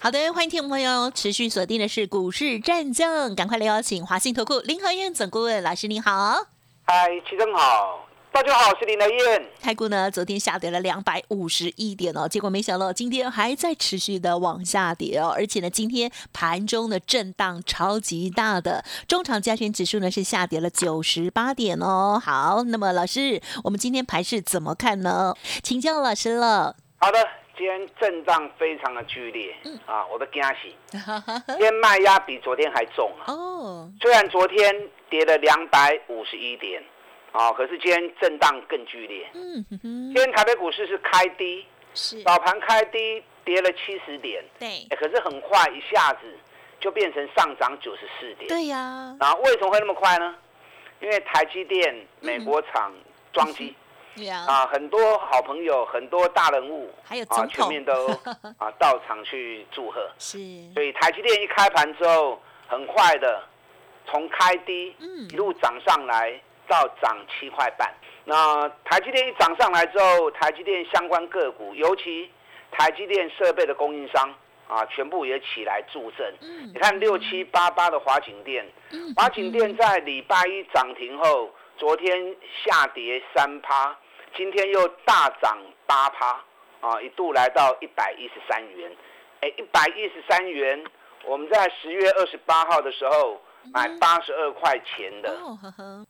好的，欢迎听众朋友持续锁定的是股市战将，赶快来邀请华信投顾林和燕总顾问老师，您好。嗨，齐总好，大家好，我是林和燕。台股呢，昨天下跌了两百五十一点哦，结果没想到今天还在持续的往下跌哦，而且呢，今天盘中的震荡超级大的，中场加权指数呢是下跌了九十八点哦。好，那么老师，我们今天盘是怎么看呢？请教老师了。好的。今天震荡非常的剧烈，啊，我都惊喜，今天卖压比昨天还重啊。哦，虽然昨天跌了两百五十一点，啊，可是今天震荡更剧烈。嗯哼哼。今天台北股市是开低，是早盘开低跌了七十点，对，可是很快一下子就变成上涨九十四点。对呀。然后为什么会那么快呢？因为台积电美国厂装机。啊，很多好朋友，很多大人物，还有啊，全面都 啊到场去祝贺。是，所以台积电一开盘之后，很快的从开低一路涨上来，到涨七块半。那台积电一涨上来之后，台积电相关个股，尤其台积电设备的供应商啊，全部也起来助阵。嗯，你看六七八八的华景电，华景电在礼拜一涨停后，昨天下跌三趴。今天又大涨八趴啊，一度来到一百一十三元。哎，一百一十三元，我们在十月二十八号的时候买八十二块钱的，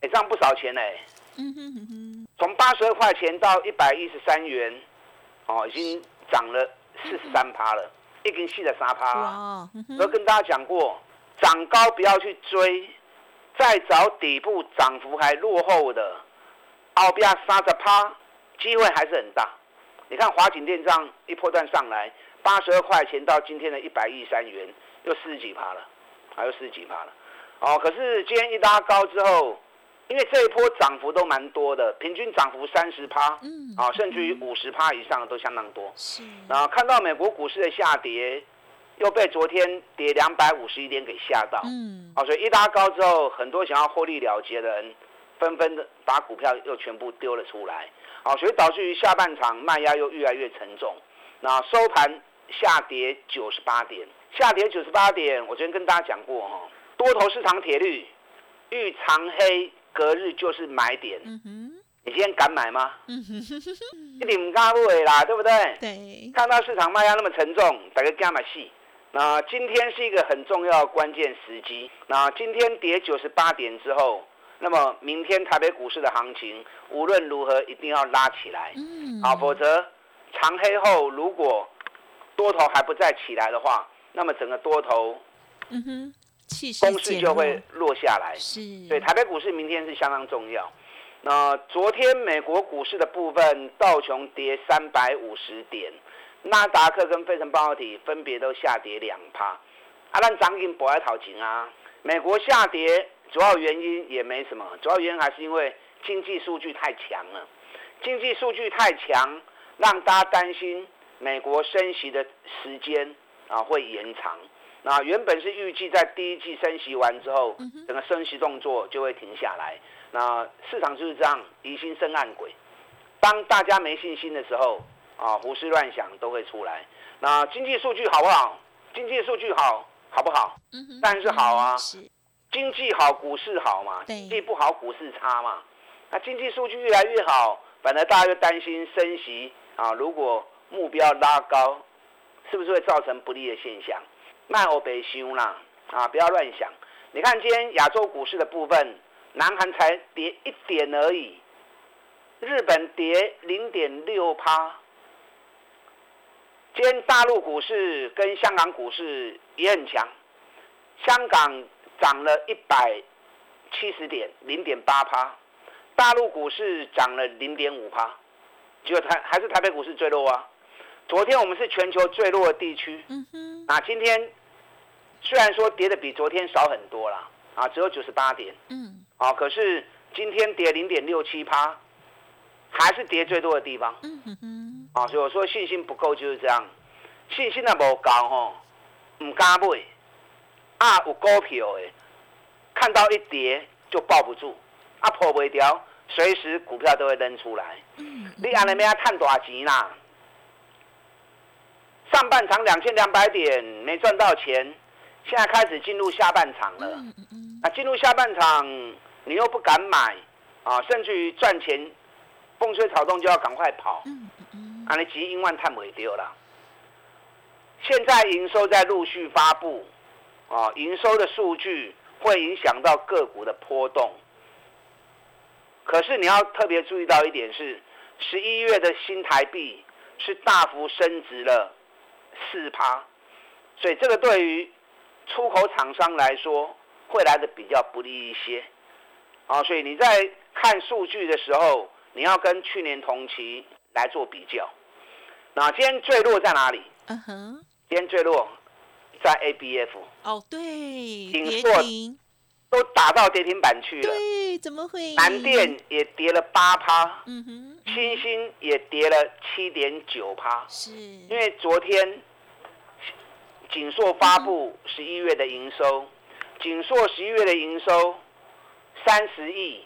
哎，这样不少钱嘞。从八十二块钱到一百一十三元，哦，已经涨了四十三趴了，一根细的沙趴。我跟大家讲过，涨高不要去追，再找底部涨幅还落后的。后边三十趴，机会还是很大。你看华景电样一波段上来，八十二块钱到今天的一百一三元，又四十几趴了，还有四十几趴了。哦，可是今天一拉高之后，因为这一波涨幅都蛮多的，平均涨幅三十趴，嗯，啊，甚至于五十趴以上都相当多。是。然后看到美国股市的下跌，又被昨天跌两百五十一点给吓到，嗯，啊，所以一拉高之后，很多想要获利了结的人。纷纷的把股票又全部丢了出来，好，所以导致于下半场卖压又越来越沉重。那收盘下跌九十八点，下跌九十八点，我昨天跟大家讲过哈，多头市场铁律，遇长黑隔日就是买点。嗯哼，你今天敢买吗？嗯哼，一定唔敢买啦，对不对？对。看到市场卖压那么沉重，大家加买戏。那今天是一个很重要关键时机。那今天跌九十八点之后。那么明天台北股市的行情无论如何一定要拉起来，嗯，啊，否则长黑后如果多头还不再起来的话，那么整个多头，嗯哼，气势攻势就会落下来。是，对，台北股市明天是相当重要。那昨天美国股市的部分，道琼跌三百五十点，纳达克跟费城半导体分别都下跌两趴。啊，咱涨紧博爱讨钱啊，美国下跌。主要原因也没什么，主要原因还是因为经济数据太强了。经济数据太强，让大家担心美国升息的时间啊会延长。那原本是预计在第一季升息完之后，整个升息动作就会停下来。那市场就是这样疑心生暗鬼。当大家没信心的时候啊，胡思乱想都会出来。那经济数据好不好？经济数据好好不好？嗯当然是好啊。经济好，股市好嘛？经济不好，股市差嘛？那经济数据越来越好，反而大家又担心升息啊。如果目标拉高，是不是会造成不利的现象？卖欧北修啦啊！不要乱想。你看今天亚洲股市的部分，南韩才跌一点而已，日本跌零点六趴。今天大陆股市跟香港股市也很强，香港。涨了一百七十点，零点八趴。大陆股市涨了零点五趴，只有台还是台北股市最弱啊。昨天我们是全球最弱的地区，嗯哼。那今天虽然说跌的比昨天少很多啦，啊，只有九十八点，嗯。啊，可是今天跌零点六七趴，还是跌最多的地方。嗯哼哼。啊，所以我说信心不够就是这样，信心啊无够吼，唔敢买。啊，有股票的，看到一跌就抱不住，啊破不掉，随时股票都会扔出来。嗯。你安尼咩啊？赚大钱啦？上半场两千两百点没赚到钱，现在开始进入下半场了。啊，进入下半场。你又不敢买，啊，甚至于赚钱，风吹草动就要赶快跑，啊，你急英万探尾丢了。现在营收在陆续发布，啊，营收的数据会影响到个股的波动。可是你要特别注意到一点是，十一月的新台币是大幅升值了四趴，所以这个对于出口厂商来说会来的比较不利一些。啊，所以你在看数据的时候，你要跟去年同期来做比较。那今天最弱在哪里？嗯哼，今天最弱在 ABF。哦，对，跌停都打到跌停板去了。对，怎么会？南电也跌了八趴。嗯哼，新兴也跌了七点九趴。是，因为昨天锦硕发布十一月的营收，锦硕十一月的营收。三十亿，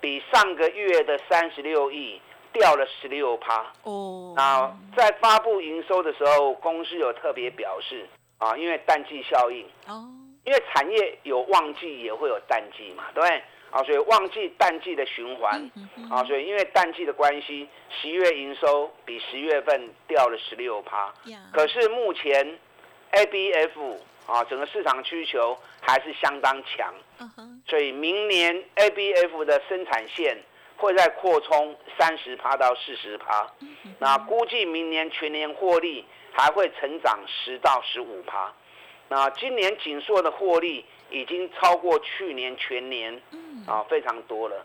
比上个月的三十六亿掉了十六趴。哦，那在发布营收的时候，公司有特别表示啊，因为淡季效应。哦，因为产业有旺季，也会有淡季嘛，对不对？啊，所以旺季淡季的循环。啊，所以因为淡季的关系，十一月营收比十月份掉了十六趴。可是目前 ABF。啊，整个市场需求还是相当强，所以明年 ABF 的生产线会再扩充三十趴到四十趴，那估计明年全年获利还会成长十到十五趴，那今年锦硕的获利已经超过去年全年，啊，非常多了，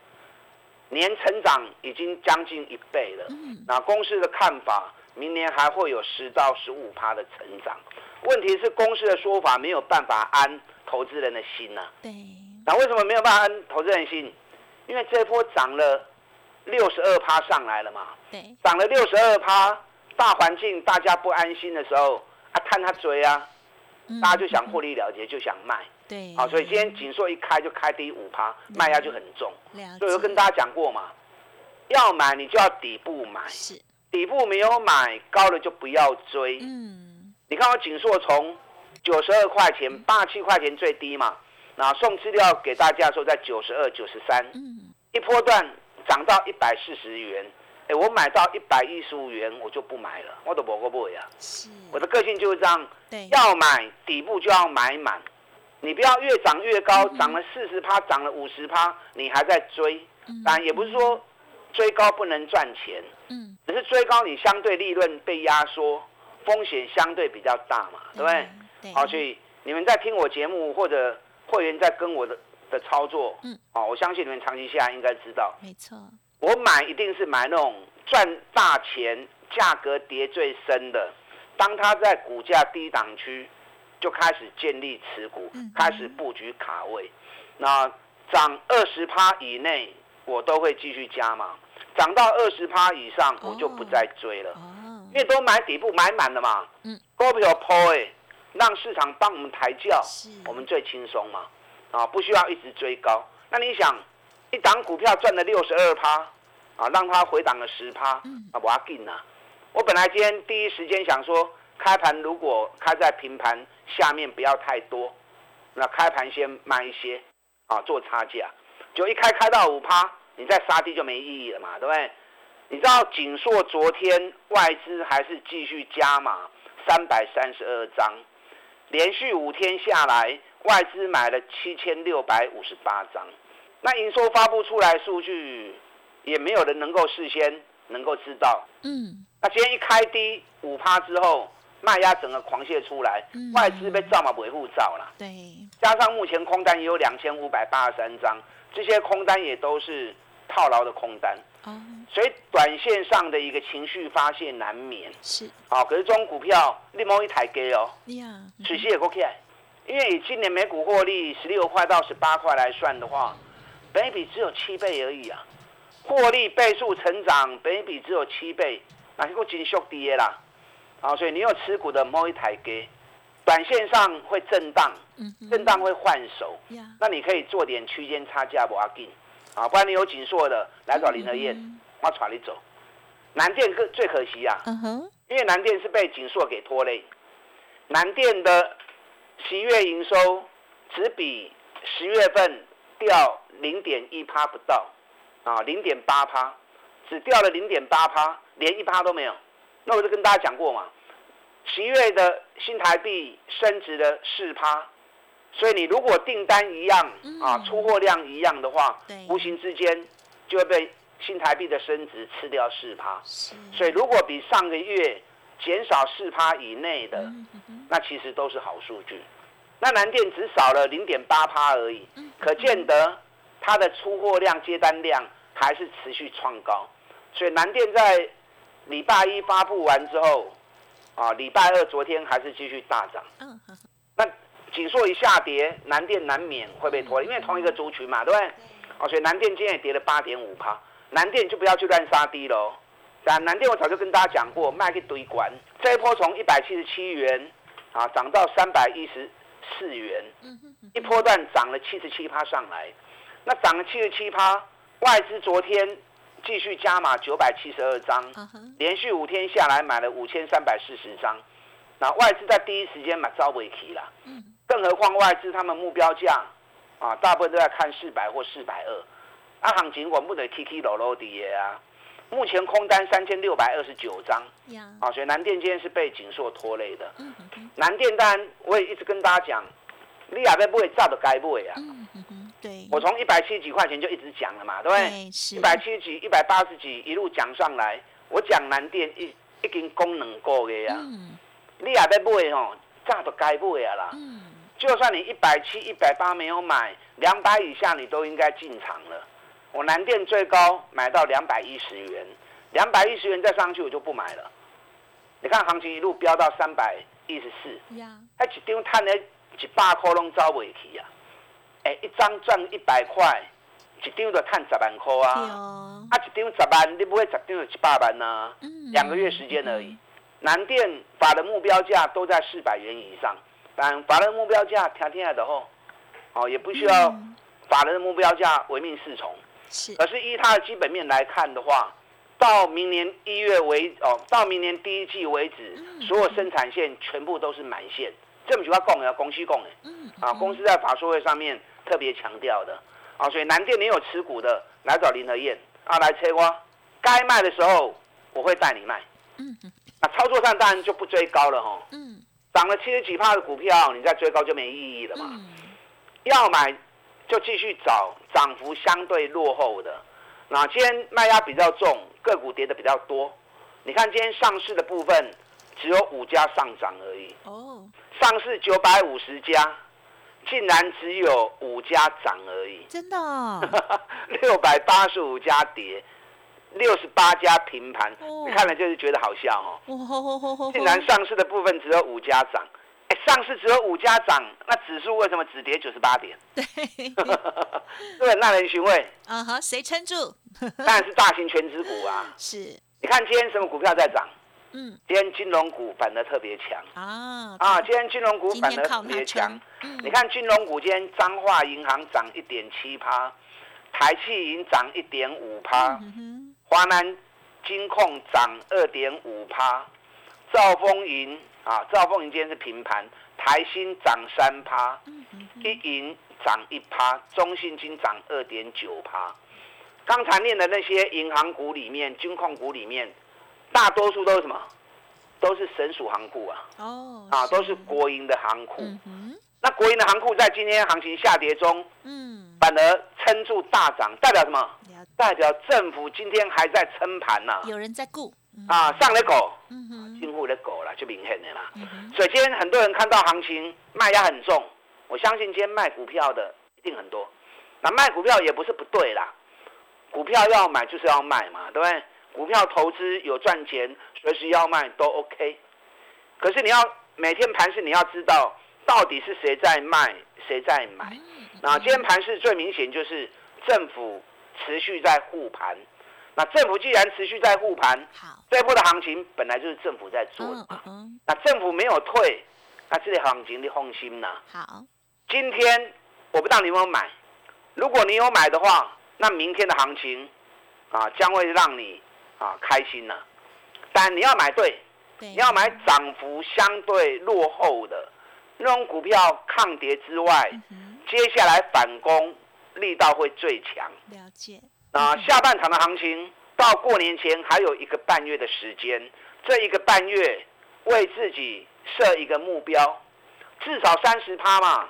年成长已经将近一倍了，那公司的看法，明年还会有十到十五趴的成长。问题是公司的说法没有办法安投资人的心呐。对。那为什么没有办法安投资人心？因为这波涨了六十二趴上来了嘛。对。涨了六十二趴，大环境大家不安心的时候，啊，看他追啊，大家就想获利了结，就想卖。对。好，所以今天锦硕一开就开低五趴，卖压就很重。所以我跟大家讲过嘛，要买你就要底部买。是。底部没有买，高了就不要追。嗯。你看我锦硕从九十二块钱、八十七块钱最低嘛，那送资料给大家说在九十二、九十三，一波段涨到一百四十元，哎，我买到一百一十五元我就不买了，我都不过不呀。是，我的个性就是这样，要买底部就要买满，你不要越涨越高，涨了四十趴，涨了五十趴，你还在追，当然也不是说追高不能赚钱，嗯，只是追高你相对利润被压缩。风险相对比较大嘛，对不对？好，所以你们在听我节目或者会员在跟我的的操作，嗯，哦，我相信你们长期下来应该知道，没错。我买一定是买那种赚大钱、价格跌最深的。当它在股价低档区，就开始建立持股，开始布局卡位。那涨二十趴以内，我都会继续加嘛。涨到二十趴以上，我就不再追了。因为都买底部买满了嘛，嗯，股票抛哎，让市场帮我们抬轿，我们最轻松嘛，啊，不需要一直追高。那你想，一档股票赚了六十二趴，啊，让它回档了十趴，啊，我要进呐。我本来今天第一时间想说，开盘如果开在平盘下面不要太多，那开盘先卖一些，啊，做差价，就一开开到五趴，你再杀低就没意义了嘛，对不对？你知道锦硕昨天外资还是继续加码三百三十二张，连续五天下来，外资买了七千六百五十八张。那营收发布出来数据，也没有人能够事先能够知道。嗯。那今天一开低五趴之后，卖压整个狂泻出来，外资被造嘛维护造了。对。加上目前空单也有两千五百八十三张，这些空单也都是套牢的空单。所以短线上的一个情绪发泄难免是啊，可是这种股票你摸一台给哦，水息也够看因为以今年每股获利十六块到十八块来算的话，本比只有七倍而已啊，获利倍数成长，本比只有七倍，那是个真缩低的啦。啊，所以你有持股的摸一台给，短线上会震荡，震荡会换手，那你可以做点区间差价不要紧，啊，不然你有紧缩的来找林德燕，我带你走。南电更最可惜啊，因为南电是被紧缩给拖累，南电的十一月营收只比十月份掉零点一趴不到，啊，零点八趴，只掉了零点八趴，连一趴都没有。那我就跟大家讲过嘛，十月的新台币升值了四趴，所以你如果订单一样啊，出货量一样的话，无形之间就会被新台币的升值吃掉四趴。所以如果比上个月减少四趴以内的，那其实都是好数据。那南电只少了零点八趴而已，可见得它的出货量、接单量还是持续创高。所以南电在礼拜一发布完之后，啊，礼拜二昨天还是继续大涨。嗯那紧缩一下跌，南电难免会被拖，因为同一个族群嘛，对不对？哦，所以南电今天也跌了八点五趴。南电就不要去乱杀低喽。但南电我早就跟大家讲过，卖一堆管。这一波从一百七十七元啊涨到三百一十四元，一波段涨了七十七趴上来。那涨了七十七趴，外资昨天。继续加码九百七十二张，连续五天下来买了五千三百四十张。那外资在第一时间买招尾期了，更何况外资他们目标价啊，大部分都在看四百或四百二。啊，行情我不得 K K 落落的啊。目前空单三千六百二十九张，啊，所以南电今天是被紧缩拖累的。南电单我也一直跟大家讲，你也不会炸的该不会啊。对，我从一百七十几块钱就一直讲了嘛，对不对？一百七十几、一百八十几一路讲上来，我讲南电一已经功能过的呀。你也在买吼，早都该买啊啦。就算你一百七、一百八没有买，两百以下你都应该进场了。我南电最高买到两百一十元，两百一十元再上去我就不买了。你看行情一路飙到三百一十四，还一张赚了一百块拢走不起啊！一张赚一百块，一张就赚十万块啊！啊，一张十万，你不会十张就一百万呢？两个月时间而已。南电法的目标价都在四百元以上，但法人目标价听听的吼，哦，也不需要法人的目标价唯命是从。是。可是依它的基本面来看的话，到明年一月为哦，到明年第一季为止，所有生产线全部都是满线。这么句话供的，公司讲的。嗯。啊，公司在法说会上面。特别强调的啊，所以南电你有持股的来找林和燕啊，来切瓜，该卖的时候我会带你卖。嗯嗯。那操作上当然就不追高了哈。嗯。涨了七十几帕的股票，你再追高就没意义了嘛。嗯。要买就继续找涨幅相对落后的。那今天卖压比较重，个股跌的比较多。你看今天上市的部分只有五家上涨而已。哦。上市九百五十家。竟然只有五家涨而已，真的？六百八十五家跌，六十八家平盘，你看了就是觉得好笑哦。竟然上市的部分只有五家涨，哎，上市只有五家涨，那指数为什么只跌九十八点？对，对，耐人寻味。啊哈，谁撑住？当然是大型全值股啊。是，你看今天什么股票在涨？嗯，今天金融股反的特别强啊啊！今天金融股反的特别强。你看金融股今天彰化银行涨一点七趴，台气银涨一点五趴，华南金控涨二点五趴，兆丰银啊，兆丰银今天是平盘，台新涨三趴，一银涨一趴，中信金涨二点九趴。刚才念的那些银行股里面，金控股里面。大多数都是什么？都是省属行库啊！哦，啊，都是国营的行库。那国营的行库在今天行情下跌中，嗯，反而撑住大涨，代表什么？代表政府今天还在撑盘呢。有人在顾啊，上了狗，进户的狗了，就明显的啦。所以今天很多人看到行情卖压很重，我相信今天卖股票的一定很多。那卖股票也不是不对啦，股票要买就是要卖嘛，对不对？股票投资有赚钱，随时要卖都 OK。可是你要每天盘市，你要知道到底是谁在卖，谁在买。那今天盘市最明显就是政府持续在护盘。那政府既然持续在护盘，好，这一波的行情本来就是政府在做的。那政府没有退，那这里行情你放心呐。好，今天我不知道你有没有买，如果你有买的话，那明天的行情啊将会让你啊开心呐。但你要买对，你要买涨幅相对落后的那种股票，抗跌之外，接下来反攻力道会最强。了解。啊，下半场的行情到过年前还有一个半月的时间，这一个半月为自己设一个目标，至少三十趴嘛，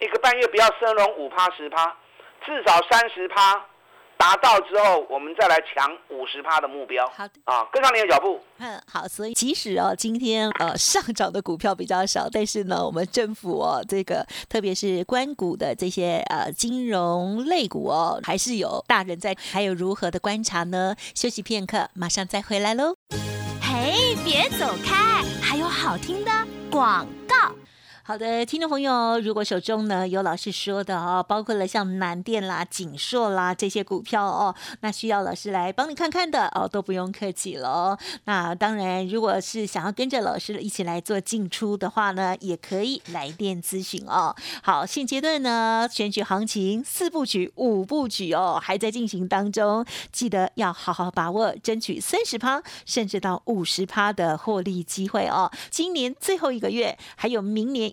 一个半月不要升龙五趴十趴，至少三十趴。达到之后，我们再来抢五十趴的目标。好的啊，跟上你的脚步。嗯，好。所以即使哦，今天呃上涨的股票比较少，但是呢，我们政府哦，这个特别是关股的这些呃金融类股哦，还是有大人在。还有如何的观察呢？休息片刻，马上再回来喽。嘿，别走开，还有好听的广告。好的，听众朋友，如果手中呢有老师说的哦，包括了像南电啦、锦硕啦这些股票哦，那需要老师来帮你看看的哦，都不用客气喽。那当然，如果是想要跟着老师一起来做进出的话呢，也可以来电咨询哦。好，现阶段呢，选举行情四部曲、五部曲哦，还在进行当中，记得要好好把握，争取三十趴甚至到五十趴的获利机会哦。今年最后一个月，还有明年。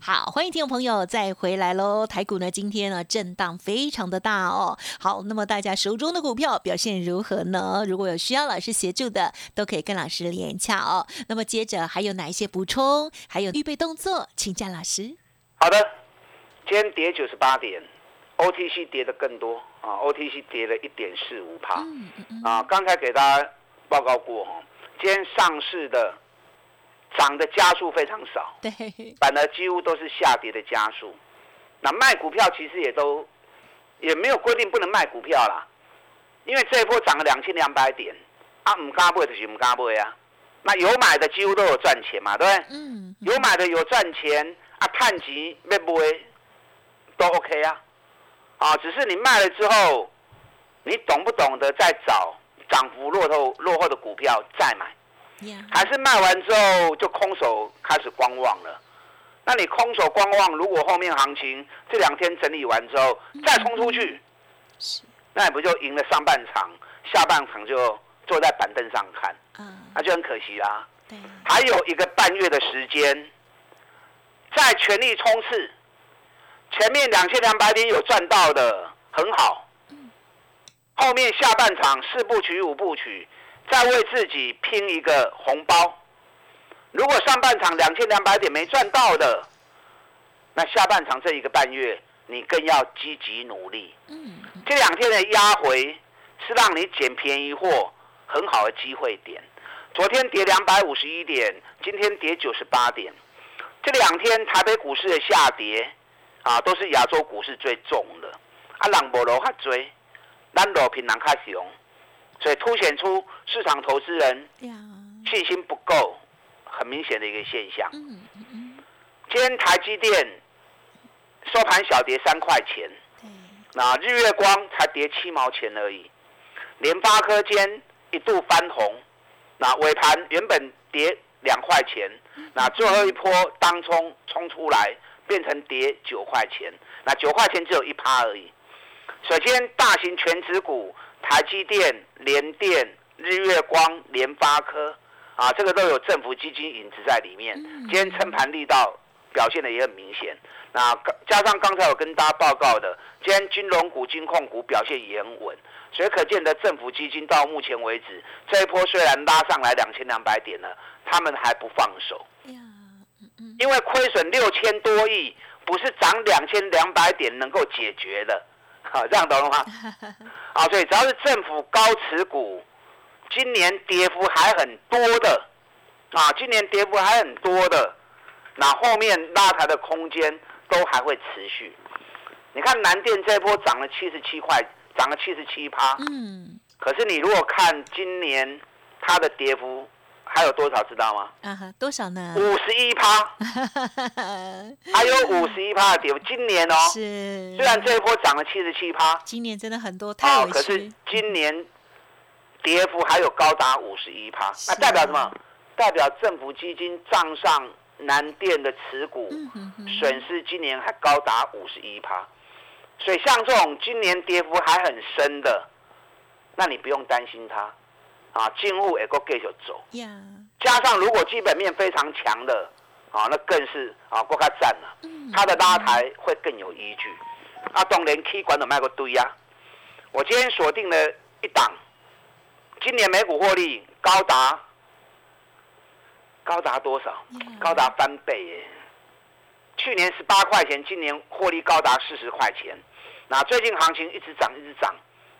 好，欢迎听众朋友再回来喽！台股呢，今天呢震荡非常的大哦。好，那么大家手中的股票表现如何呢？如果有需要老师协助的，都可以跟老师连洽哦。那么接着还有哪一些补充？还有预备动作，请教老师。好的，今天跌九十八点，OTC 跌的更多啊，OTC 跌了一点四五帕啊。刚才给大家报告过哈，今天上市的。涨的加速非常少，对，反而几乎都是下跌的加速。那卖股票其实也都也没有规定不能卖股票啦，因为这一波涨了两千两百点，啊，唔敢买就是唔敢买啊。那有买的几乎都有赚钱嘛，对不对？嗯。有买的有赚钱啊，探级卖不会都 OK 啊，啊，只是你卖了之后，你懂不懂得再找涨幅落后落后的股票再买？还是卖完之后就空手开始观望了。那你空手观望，如果后面行情这两天整理完之后再冲出去，那你不就赢了上半场，下半场就坐在板凳上看，那就很可惜啦。还有一个半月的时间，在全力冲刺，前面两千两百点有赚到的很好，后面下半场四部曲五部曲。再为自己拼一个红包。如果上半场两千两百点没赚到的，那下半场这一个半月你更要积极努力。嗯，这两天的压回是让你捡便宜货很好的机会点。昨天跌两百五十一点，今天跌九十八点。这两天台北股市的下跌啊，都是亚洲股市最重的。啊，人无路较追，咱路平人较雄。所以凸显出市场投资人信心不够，很明显的一个现象。今天台积电收盘小跌三块钱，那日月光才跌七毛钱而已。联发科间一度翻红，那尾盘原本跌两块钱，那最后一波当冲冲出来变成跌九块钱，那九块钱只有一趴而已。首先，大型全指股。台积电、联电、日月光、联发科，啊，这个都有政府基金影子在里面。今天撑盘力道表现的也很明显。那加上刚才我跟大家报告的，今天金融股、金控股表现也很稳，所以可见的政府基金到目前为止这一波虽然拉上来两千两百点了，他们还不放手。因为亏损六千多亿，不是涨两千两百点能够解决的，好，这样懂了吗？啊，所以只要是政府高持股，今年跌幅还很多的，啊，今年跌幅还很多的，那后面拉抬的空间都还会持续。你看南电这波涨了七十七块，涨了七十七趴，嗯，可是你如果看今年它的跌幅。还有多少知道吗？啊哈，多少呢？五十一趴，还有五十一趴的跌幅。今年哦，是虽然这一波涨了七十七趴，今年真的很多太可是今年跌幅还有高达五十一趴，那代表什么？代表政府基金账上南电的持股损失今年还高达五十一趴，所以像这种今年跌幅还很深的，那你不用担心它。啊，进户也够继续走，加上如果基本面非常强的，啊，那更是啊，国家赞了，它的拉抬会更有依据。啊，当然 K 管都卖个堆呀。我今天锁定了一档，今年每股获利高达高达多少？高达翻倍耶！去年十八块钱，今年获利高达四十块钱。那最近行情一直涨，一直涨，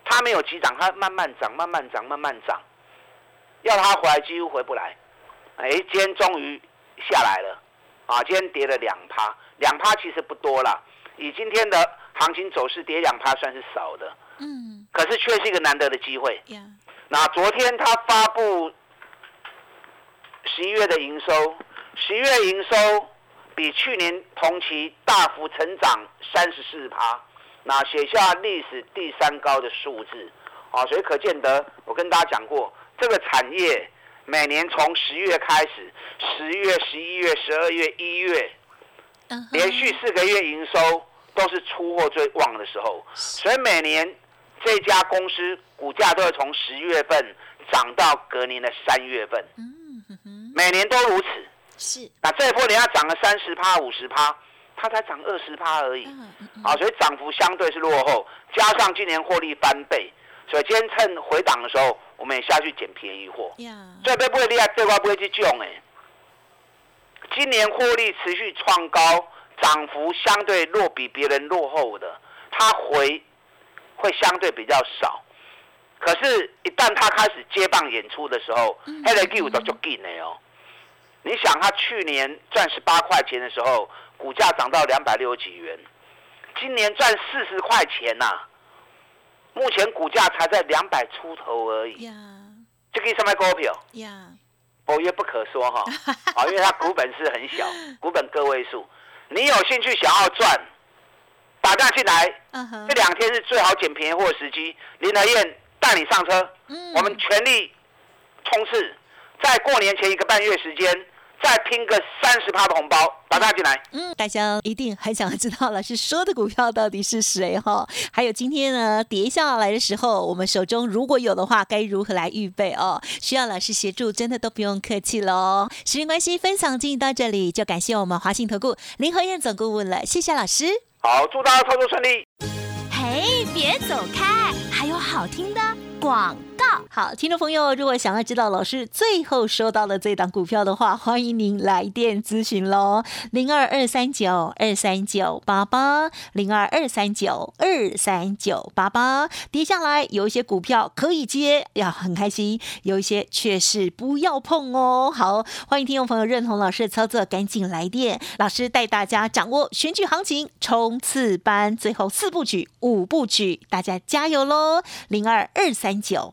它没有急涨，它慢慢涨，慢慢涨，慢慢涨。要他回来几乎回不来，哎，今天终于下来了，啊，今天跌了两趴，两趴其实不多了，以今天的行情走势，跌两趴算是少的，嗯，可是却是一个难得的机会。那昨天他发布十一月的营收，十一月营收比去年同期大幅成长三十四趴，那写下历史第三高的数字，啊，所以可见得，我跟大家讲过。这个产业每年从十月开始，十月、十一月、十二月、一月，连续四个月营收都是出货最旺的时候，所以每年这家公司股价都会从十月份涨到隔年的三月份，每年都如此。是，那这一波人家涨了三十趴、五十趴，它才涨二十趴而已，啊，所以涨幅相对是落后，加上今年获利翻倍。所以今天趁回档的时候，我们也下去捡便宜货。这边不会厉害，这块不会去救哎。今年获利持续创高，涨幅相对落比别人落后的，它回会相对比较少。可是，一旦他开始接棒演出的时候，黑的 Q 都就进了哦。你想，他去年赚十八块钱的时候，股价涨到两百六十几元，今年赚四十块钱呐。目前股价才在两百出头而已，这个什么股票？不也不可说哈，啊，因为它股本是很小，股本个位数。你有兴趣想要赚，打电进来，这两天是最好捡便宜货的时机。林德燕带你上车，我们全力冲刺，在过年前一个半月时间。再拼个三十趴的红包，把它进来。嗯，大家一定很想知道老师说的股票到底是谁哈？还有今天呢跌下来的时候，我们手中如果有的话，该如何来预备哦？需要老师协助，真的都不用客气喽。时间关系，分享进行到这里，就感谢我们华信投顾林和燕总顾问了，谢谢老师。好，祝大家操作顺利。嘿，别走开，还有好听的广。好，听众朋友，如果想要知道老师最后收到的这档股票的话，欢迎您来电咨询喽，零二二三九二三九八八，零二二三九二三九八八。跌下来有一些股票可以接，呀，很开心；有一些却是不要碰哦。好，欢迎听众朋友认同老师的操作，赶紧来电，老师带大家掌握选举行情冲刺班，最后四部曲、五部曲，大家加油喽！零二二三九。